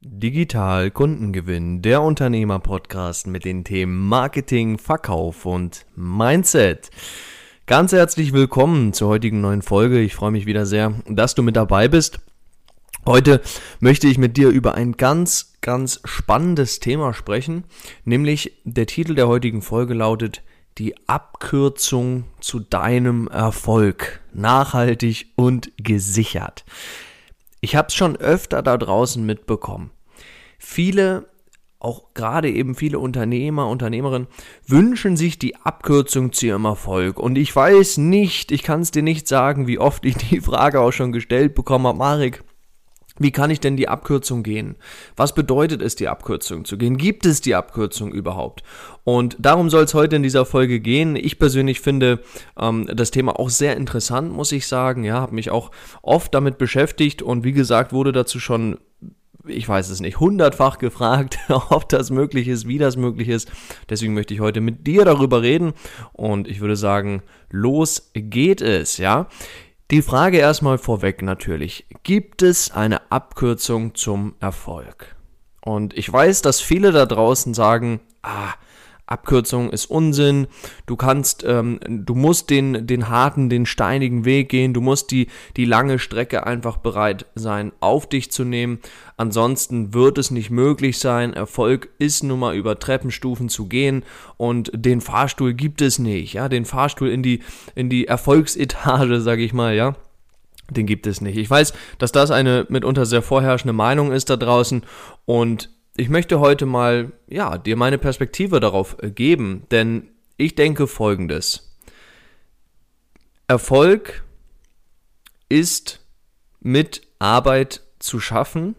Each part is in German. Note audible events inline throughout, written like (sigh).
Digital Kundengewinn, der Unternehmer-Podcast mit den Themen Marketing, Verkauf und Mindset. Ganz herzlich willkommen zur heutigen neuen Folge. Ich freue mich wieder sehr, dass du mit dabei bist. Heute möchte ich mit dir über ein ganz, ganz spannendes Thema sprechen, nämlich der Titel der heutigen Folge lautet die Abkürzung zu deinem Erfolg. Nachhaltig und gesichert. Ich habe es schon öfter da draußen mitbekommen. Viele, auch gerade eben viele Unternehmer, Unternehmerinnen, wünschen sich die Abkürzung zu ihrem Erfolg. Und ich weiß nicht, ich kann es dir nicht sagen, wie oft ich die (laughs) Frage auch schon gestellt bekommen habe, Marek, wie kann ich denn die Abkürzung gehen? Was bedeutet es, die Abkürzung zu gehen? Gibt es die Abkürzung überhaupt? Und darum soll es heute in dieser Folge gehen. Ich persönlich finde ähm, das Thema auch sehr interessant, muss ich sagen. Ja, habe mich auch oft damit beschäftigt und wie gesagt, wurde dazu schon ich weiß es nicht, hundertfach (laughs) gefragt, ob das möglich ist, wie das möglich ist. Deswegen möchte ich heute mit dir darüber reden und ich würde sagen, los geht es, ja. Die Frage erstmal vorweg natürlich. Gibt es eine Abkürzung zum Erfolg? Und ich weiß, dass viele da draußen sagen, ah, Abkürzung ist Unsinn. Du kannst, ähm, du musst den, den harten, den steinigen Weg gehen. Du musst die, die lange Strecke einfach bereit sein, auf dich zu nehmen. Ansonsten wird es nicht möglich sein. Erfolg ist nun mal über Treppenstufen zu gehen und den Fahrstuhl gibt es nicht. Ja, den Fahrstuhl in die, in die Erfolgsetage, (laughs) sage ich mal, ja. Den gibt es nicht. Ich weiß, dass das eine mitunter sehr vorherrschende Meinung ist da draußen und ich möchte heute mal, ja, dir meine Perspektive darauf äh, geben, denn ich denke folgendes. Erfolg ist mit Arbeit zu schaffen,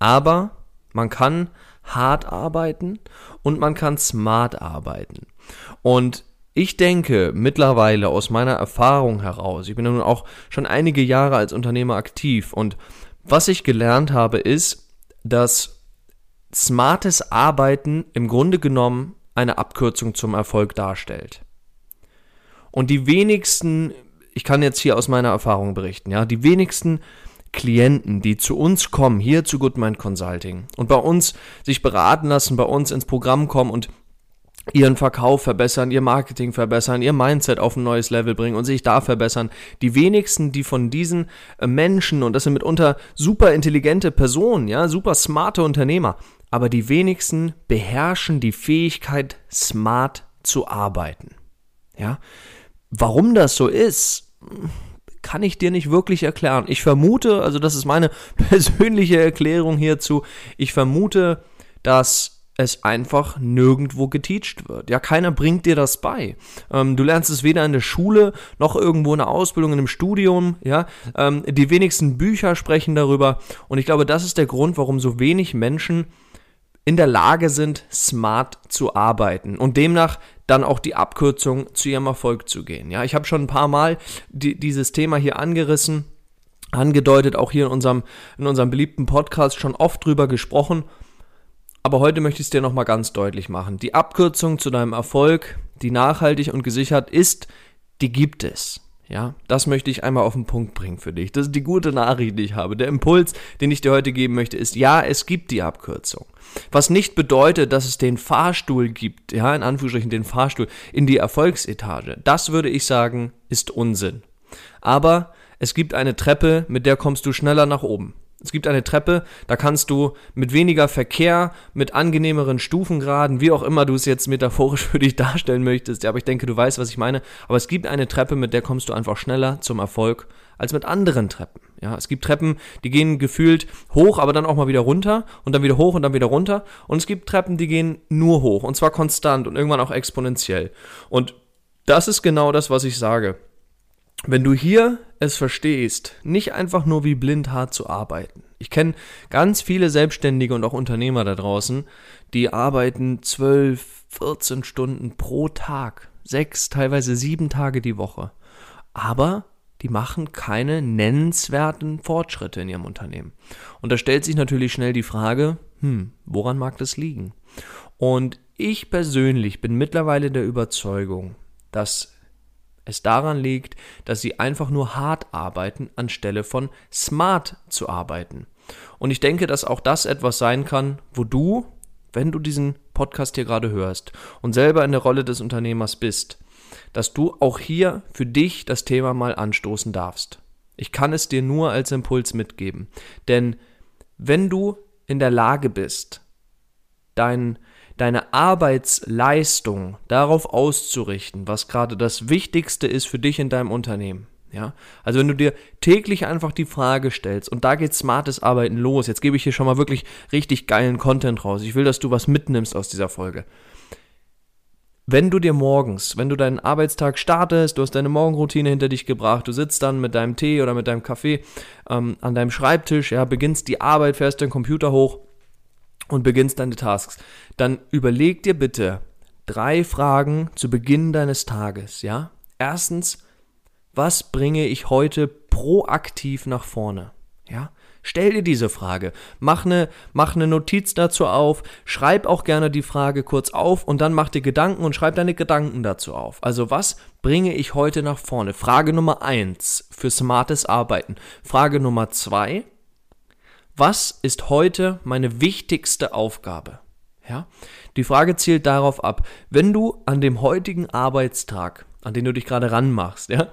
aber man kann hart arbeiten und man kann smart arbeiten. Und ich denke mittlerweile aus meiner Erfahrung heraus, ich bin nun auch schon einige Jahre als Unternehmer aktiv und was ich gelernt habe ist, dass smartes Arbeiten im Grunde genommen eine Abkürzung zum Erfolg darstellt. Und die wenigsten, ich kann jetzt hier aus meiner Erfahrung berichten, ja, die wenigsten Klienten, die zu uns kommen, hier zu Goodmind Consulting und bei uns sich beraten lassen, bei uns ins Programm kommen und ihren Verkauf verbessern, ihr Marketing verbessern, ihr Mindset auf ein neues Level bringen und sich da verbessern. Die wenigsten, die von diesen äh, Menschen, und das sind mitunter super intelligente Personen, ja, super smarte Unternehmer, aber die wenigsten beherrschen die Fähigkeit, smart zu arbeiten. Ja? Warum das so ist, kann ich dir nicht wirklich erklären. Ich vermute, also das ist meine (laughs) persönliche Erklärung hierzu, ich vermute, dass es einfach nirgendwo geteacht wird. Ja, keiner bringt dir das bei. Ähm, du lernst es weder in der Schule noch irgendwo in der Ausbildung, in einem Studium. Ja, ähm, die wenigsten Bücher sprechen darüber. Und ich glaube, das ist der Grund, warum so wenig Menschen in der Lage sind, smart zu arbeiten und demnach dann auch die Abkürzung zu ihrem Erfolg zu gehen. Ja, ich habe schon ein paar Mal die, dieses Thema hier angerissen, angedeutet, auch hier in unserem, in unserem beliebten Podcast schon oft drüber gesprochen. Aber heute möchte ich es dir nochmal ganz deutlich machen. Die Abkürzung zu deinem Erfolg, die nachhaltig und gesichert ist, die gibt es. Ja, das möchte ich einmal auf den Punkt bringen für dich. Das ist die gute Nachricht, die ich habe. Der Impuls, den ich dir heute geben möchte, ist, ja, es gibt die Abkürzung. Was nicht bedeutet, dass es den Fahrstuhl gibt, ja, in Anführungsstrichen den Fahrstuhl in die Erfolgsetage. Das würde ich sagen, ist Unsinn. Aber es gibt eine Treppe, mit der kommst du schneller nach oben. Es gibt eine Treppe, da kannst du mit weniger Verkehr, mit angenehmeren Stufengraden, wie auch immer du es jetzt metaphorisch für dich darstellen möchtest, ja, aber ich denke, du weißt, was ich meine. Aber es gibt eine Treppe, mit der kommst du einfach schneller zum Erfolg als mit anderen Treppen. Ja, es gibt Treppen, die gehen gefühlt hoch, aber dann auch mal wieder runter und dann wieder hoch und dann wieder runter. Und es gibt Treppen, die gehen nur hoch und zwar konstant und irgendwann auch exponentiell. Und das ist genau das, was ich sage. Wenn du hier es verstehst, nicht einfach nur wie blind hart zu arbeiten. Ich kenne ganz viele Selbstständige und auch Unternehmer da draußen, die arbeiten 12, 14 Stunden pro Tag, sechs, teilweise sieben Tage die Woche. Aber die machen keine nennenswerten Fortschritte in ihrem Unternehmen. Und da stellt sich natürlich schnell die Frage, hm, woran mag das liegen? Und ich persönlich bin mittlerweile der Überzeugung, dass es daran liegt, dass sie einfach nur hart arbeiten, anstelle von smart zu arbeiten. Und ich denke, dass auch das etwas sein kann, wo du, wenn du diesen Podcast hier gerade hörst und selber in der Rolle des Unternehmers bist, dass du auch hier für dich das Thema mal anstoßen darfst. Ich kann es dir nur als Impuls mitgeben. Denn wenn du in der Lage bist, dein, deine Arbeitsleistung darauf auszurichten, was gerade das Wichtigste ist für dich in deinem Unternehmen, ja, also wenn du dir täglich einfach die Frage stellst und da geht smartes Arbeiten los. Jetzt gebe ich hier schon mal wirklich richtig geilen Content raus. Ich will, dass du was mitnimmst aus dieser Folge. Wenn du dir morgens, wenn du deinen Arbeitstag startest, du hast deine Morgenroutine hinter dich gebracht, du sitzt dann mit deinem Tee oder mit deinem Kaffee ähm, an deinem Schreibtisch, ja, beginnst die Arbeit, fährst deinen Computer hoch und beginnst deine Tasks, dann überleg dir bitte drei Fragen zu Beginn deines Tages, ja? Erstens, was bringe ich heute proaktiv nach vorne? Ja? Stell dir diese Frage. Mach eine, mach eine Notiz dazu auf. Schreib auch gerne die Frage kurz auf und dann mach dir Gedanken und schreib deine Gedanken dazu auf. Also was bringe ich heute nach vorne? Frage Nummer eins für smartes Arbeiten. Frage Nummer zwei. Was ist heute meine wichtigste Aufgabe? Ja? Die Frage zielt darauf ab, wenn du an dem heutigen Arbeitstag, an den du dich gerade ranmachst, ja,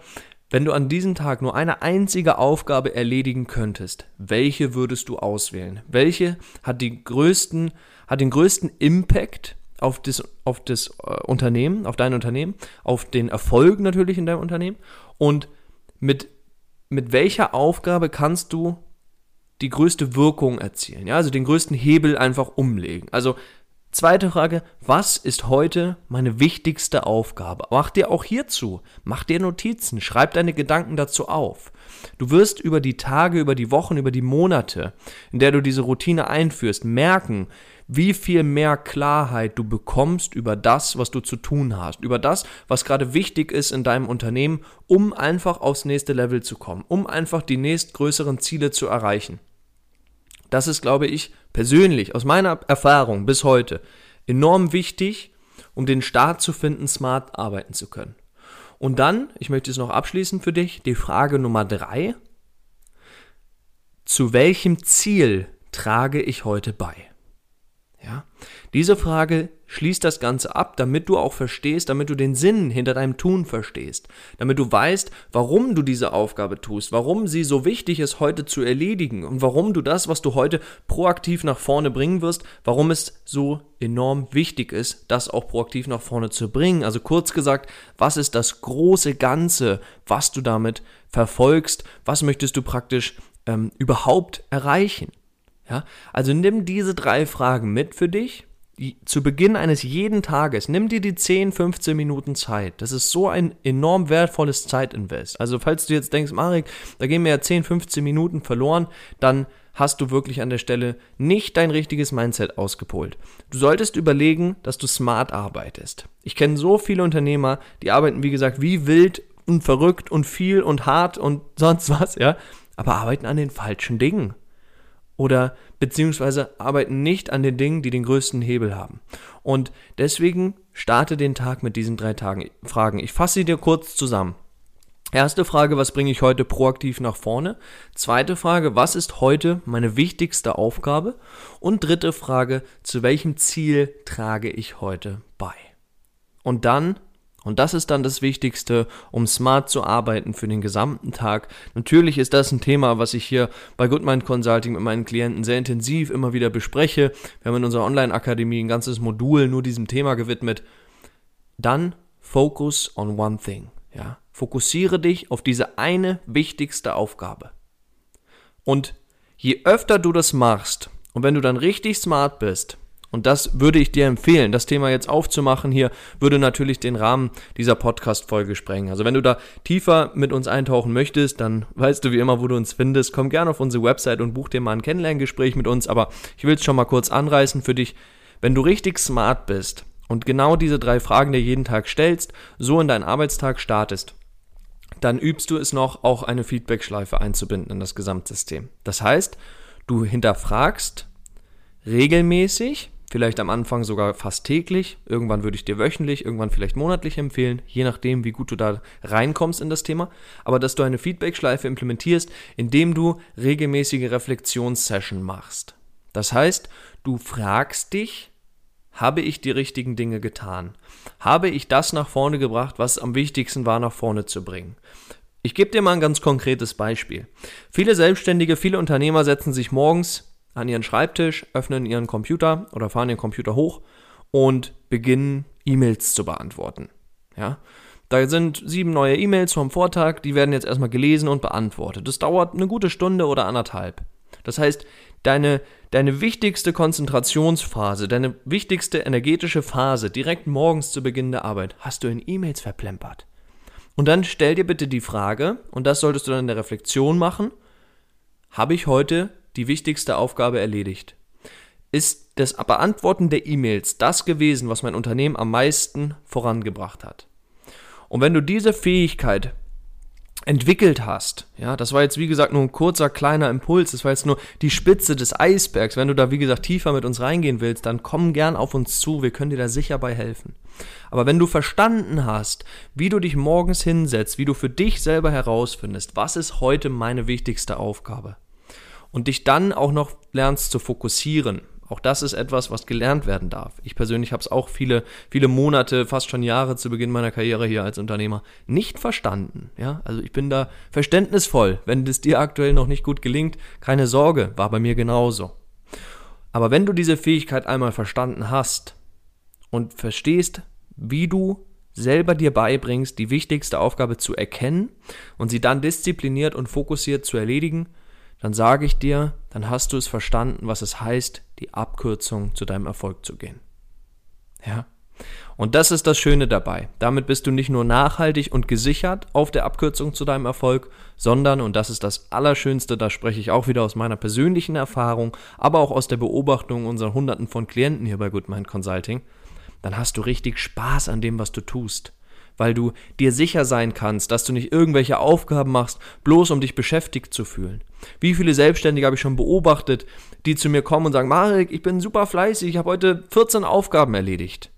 wenn du an diesem Tag nur eine einzige Aufgabe erledigen könntest, welche würdest du auswählen? Welche hat, die größten, hat den größten Impact auf das, auf das äh, Unternehmen, auf dein Unternehmen, auf den Erfolg natürlich in deinem Unternehmen? Und mit, mit welcher Aufgabe kannst du die größte Wirkung erzielen? Ja, also den größten Hebel einfach umlegen. Also Zweite Frage, was ist heute meine wichtigste Aufgabe? Mach dir auch hierzu, mach dir Notizen, schreib deine Gedanken dazu auf. Du wirst über die Tage, über die Wochen, über die Monate, in der du diese Routine einführst, merken, wie viel mehr Klarheit du bekommst über das, was du zu tun hast, über das, was gerade wichtig ist in deinem Unternehmen, um einfach aufs nächste Level zu kommen, um einfach die nächstgrößeren Ziele zu erreichen. Das ist, glaube ich, persönlich, aus meiner Erfahrung bis heute, enorm wichtig, um den Start zu finden, smart arbeiten zu können. Und dann, ich möchte es noch abschließen für dich, die Frage Nummer drei. Zu welchem Ziel trage ich heute bei? Ja, diese Frage schließt das Ganze ab, damit du auch verstehst, damit du den Sinn hinter deinem Tun verstehst, damit du weißt, warum du diese Aufgabe tust, warum sie so wichtig ist, heute zu erledigen und warum du das, was du heute proaktiv nach vorne bringen wirst, warum es so enorm wichtig ist, das auch proaktiv nach vorne zu bringen. Also kurz gesagt, was ist das große Ganze, was du damit verfolgst, was möchtest du praktisch ähm, überhaupt erreichen? Ja, also nimm diese drei Fragen mit für dich zu Beginn eines jeden Tages, nimm dir die 10, 15 Minuten Zeit. Das ist so ein enorm wertvolles Zeitinvest. Also falls du jetzt denkst, Marek, da gehen mir ja 10, 15 Minuten verloren, dann hast du wirklich an der Stelle nicht dein richtiges Mindset ausgepolt. Du solltest überlegen, dass du smart arbeitest. Ich kenne so viele Unternehmer, die arbeiten, wie gesagt, wie wild und verrückt und viel und hart und (laughs) sonst was, ja, aber arbeiten an den falschen Dingen oder beziehungsweise arbeiten nicht an den Dingen, die den größten Hebel haben. Und deswegen starte den Tag mit diesen drei Tagen, Fragen. Ich fasse sie dir kurz zusammen. Erste Frage, was bringe ich heute proaktiv nach vorne? Zweite Frage, was ist heute meine wichtigste Aufgabe? Und dritte Frage, zu welchem Ziel trage ich heute bei? Und dann und das ist dann das Wichtigste, um smart zu arbeiten für den gesamten Tag. Natürlich ist das ein Thema, was ich hier bei Goodmind Consulting mit meinen Klienten sehr intensiv immer wieder bespreche. Wir haben in unserer Online-Akademie ein ganzes Modul nur diesem Thema gewidmet. Dann focus on one thing. Ja? Fokussiere dich auf diese eine wichtigste Aufgabe. Und je öfter du das machst und wenn du dann richtig smart bist, und das würde ich dir empfehlen. Das Thema jetzt aufzumachen hier würde natürlich den Rahmen dieser Podcast-Folge sprengen. Also wenn du da tiefer mit uns eintauchen möchtest, dann weißt du wie immer, wo du uns findest. Komm gerne auf unsere Website und buch dir mal ein Kennenlerngespräch mit uns. Aber ich will es schon mal kurz anreißen für dich. Wenn du richtig smart bist und genau diese drei Fragen dir jeden Tag stellst, so in deinen Arbeitstag startest, dann übst du es noch, auch eine Feedback-Schleife einzubinden in das Gesamtsystem. Das heißt, du hinterfragst regelmäßig, Vielleicht am Anfang sogar fast täglich. Irgendwann würde ich dir wöchentlich, irgendwann vielleicht monatlich empfehlen, je nachdem, wie gut du da reinkommst in das Thema. Aber dass du eine Feedback-Schleife implementierst, indem du regelmäßige Reflexionssession machst. Das heißt, du fragst dich, habe ich die richtigen Dinge getan? Habe ich das nach vorne gebracht, was am wichtigsten war, nach vorne zu bringen? Ich gebe dir mal ein ganz konkretes Beispiel. Viele Selbstständige, viele Unternehmer setzen sich morgens an ihren Schreibtisch, öffnen ihren Computer oder fahren ihren Computer hoch und beginnen E-Mails zu beantworten. Ja? Da sind sieben neue E-Mails vom Vortag, die werden jetzt erstmal gelesen und beantwortet. Das dauert eine gute Stunde oder anderthalb. Das heißt, deine, deine wichtigste Konzentrationsphase, deine wichtigste energetische Phase direkt morgens zu Beginn der Arbeit hast du in E-Mails verplempert. Und dann stell dir bitte die Frage, und das solltest du dann in der Reflexion machen, habe ich heute die wichtigste Aufgabe erledigt. Ist das Beantworten der E-Mails das gewesen, was mein Unternehmen am meisten vorangebracht hat? Und wenn du diese Fähigkeit entwickelt hast, ja, das war jetzt wie gesagt nur ein kurzer kleiner Impuls, das war jetzt nur die Spitze des Eisbergs. Wenn du da wie gesagt tiefer mit uns reingehen willst, dann komm gern auf uns zu, wir können dir da sicher bei helfen. Aber wenn du verstanden hast, wie du dich morgens hinsetzt, wie du für dich selber herausfindest, was ist heute meine wichtigste Aufgabe, und dich dann auch noch lernst zu fokussieren. Auch das ist etwas, was gelernt werden darf. Ich persönlich habe es auch viele, viele Monate, fast schon Jahre zu Beginn meiner Karriere hier als Unternehmer nicht verstanden. Ja, also ich bin da verständnisvoll. Wenn es dir aktuell noch nicht gut gelingt, keine Sorge, war bei mir genauso. Aber wenn du diese Fähigkeit einmal verstanden hast und verstehst, wie du selber dir beibringst, die wichtigste Aufgabe zu erkennen und sie dann diszipliniert und fokussiert zu erledigen, dann sage ich dir, dann hast du es verstanden, was es heißt, die Abkürzung zu deinem Erfolg zu gehen. Ja? Und das ist das Schöne dabei. Damit bist du nicht nur nachhaltig und gesichert auf der Abkürzung zu deinem Erfolg, sondern, und das ist das Allerschönste, da spreche ich auch wieder aus meiner persönlichen Erfahrung, aber auch aus der Beobachtung unserer Hunderten von Klienten hier bei Goodmind Consulting, dann hast du richtig Spaß an dem, was du tust weil du dir sicher sein kannst, dass du nicht irgendwelche Aufgaben machst, bloß um dich beschäftigt zu fühlen. Wie viele Selbstständige habe ich schon beobachtet, die zu mir kommen und sagen, Marek, ich bin super fleißig, ich habe heute 14 Aufgaben erledigt.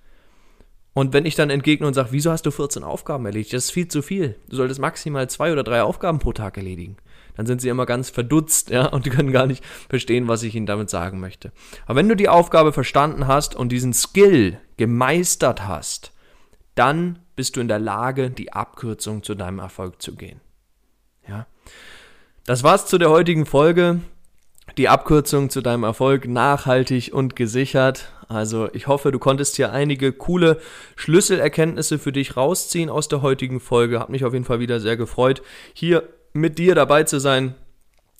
Und wenn ich dann entgegne und sage, wieso hast du 14 Aufgaben erledigt? Das ist viel zu viel. Du solltest maximal zwei oder drei Aufgaben pro Tag erledigen. Dann sind sie immer ganz verdutzt, ja, und können gar nicht verstehen, was ich ihnen damit sagen möchte. Aber wenn du die Aufgabe verstanden hast und diesen Skill gemeistert hast, dann bist du in der Lage, die Abkürzung zu deinem Erfolg zu gehen. Ja. Das war's zu der heutigen Folge. Die Abkürzung zu deinem Erfolg nachhaltig und gesichert. Also ich hoffe, du konntest hier einige coole Schlüsselerkenntnisse für dich rausziehen aus der heutigen Folge. Hat mich auf jeden Fall wieder sehr gefreut, hier mit dir dabei zu sein.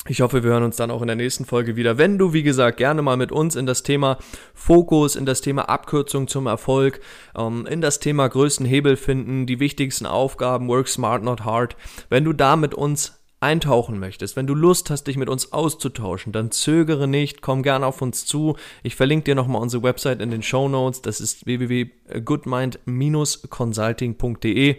Ich hoffe, wir hören uns dann auch in der nächsten Folge wieder. Wenn du, wie gesagt, gerne mal mit uns in das Thema Fokus, in das Thema Abkürzung zum Erfolg, ähm, in das Thema größten Hebel finden, die wichtigsten Aufgaben, work smart, not hard, wenn du da mit uns eintauchen möchtest, wenn du Lust hast, dich mit uns auszutauschen, dann zögere nicht, komm gerne auf uns zu. Ich verlinke dir nochmal unsere Website in den Show Notes. Das ist www.goodmind-consulting.de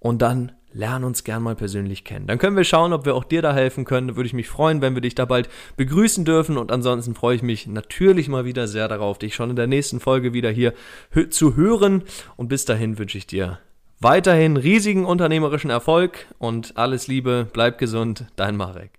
und dann lern uns gern mal persönlich kennen. Dann können wir schauen, ob wir auch dir da helfen können. Da würde ich mich freuen, wenn wir dich da bald begrüßen dürfen. Und ansonsten freue ich mich natürlich mal wieder sehr darauf, dich schon in der nächsten Folge wieder hier zu hören. Und bis dahin wünsche ich dir weiterhin riesigen unternehmerischen Erfolg und alles Liebe, bleib gesund, dein Marek.